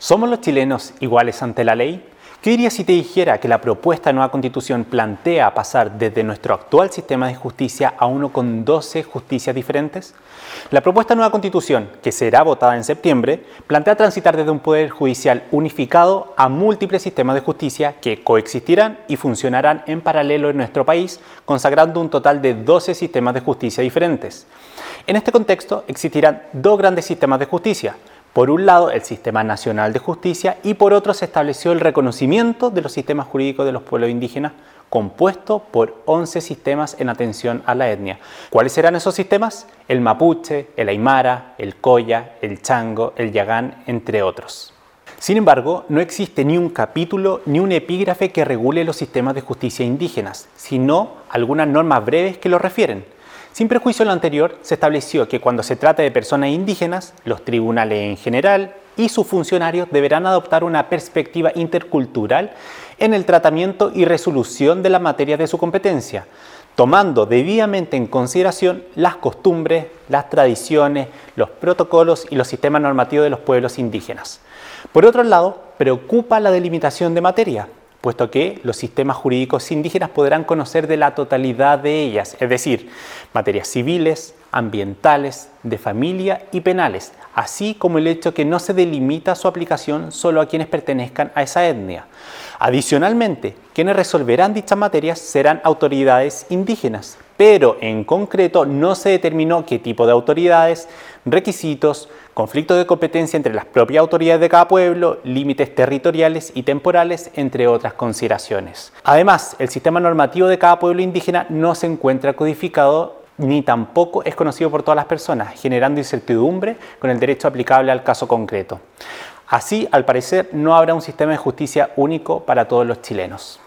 ¿Somos los chilenos iguales ante la ley? ¿Qué diría si te dijera que la propuesta de nueva constitución plantea pasar desde nuestro actual sistema de justicia a uno con 12 justicias diferentes? La propuesta de nueva constitución, que será votada en septiembre, plantea transitar desde un poder judicial unificado a múltiples sistemas de justicia que coexistirán y funcionarán en paralelo en nuestro país, consagrando un total de 12 sistemas de justicia diferentes. En este contexto existirán dos grandes sistemas de justicia, por un lado, el Sistema Nacional de Justicia y por otro se estableció el reconocimiento de los sistemas jurídicos de los pueblos indígenas compuesto por 11 sistemas en atención a la etnia. ¿Cuáles serán esos sistemas? El mapuche, el aymara, el coya, el chango, el yagán, entre otros. Sin embargo, no existe ni un capítulo ni un epígrafe que regule los sistemas de justicia indígenas, sino algunas normas breves que lo refieren. Sin prejuicio de lo anterior, se estableció que cuando se trata de personas indígenas, los tribunales en general y sus funcionarios deberán adoptar una perspectiva intercultural en el tratamiento y resolución de la materia de su competencia, tomando debidamente en consideración las costumbres, las tradiciones, los protocolos y los sistemas normativos de los pueblos indígenas. Por otro lado, preocupa la delimitación de materia, puesto que los sistemas jurídicos indígenas podrán conocer de la totalidad de ellas, es decir, materias civiles, ambientales, de familia y penales, así como el hecho que no se delimita su aplicación solo a quienes pertenezcan a esa etnia. Adicionalmente, quienes resolverán dichas materias serán autoridades indígenas, pero en concreto no se determinó qué tipo de autoridades, requisitos, conflictos de competencia entre las propias autoridades de cada pueblo, límites territoriales y temporales, entre otras consideraciones. Además, el sistema normativo de cada pueblo indígena no se encuentra codificado ni tampoco es conocido por todas las personas, generando incertidumbre con el derecho aplicable al caso concreto. Así, al parecer, no habrá un sistema de justicia único para todos los chilenos.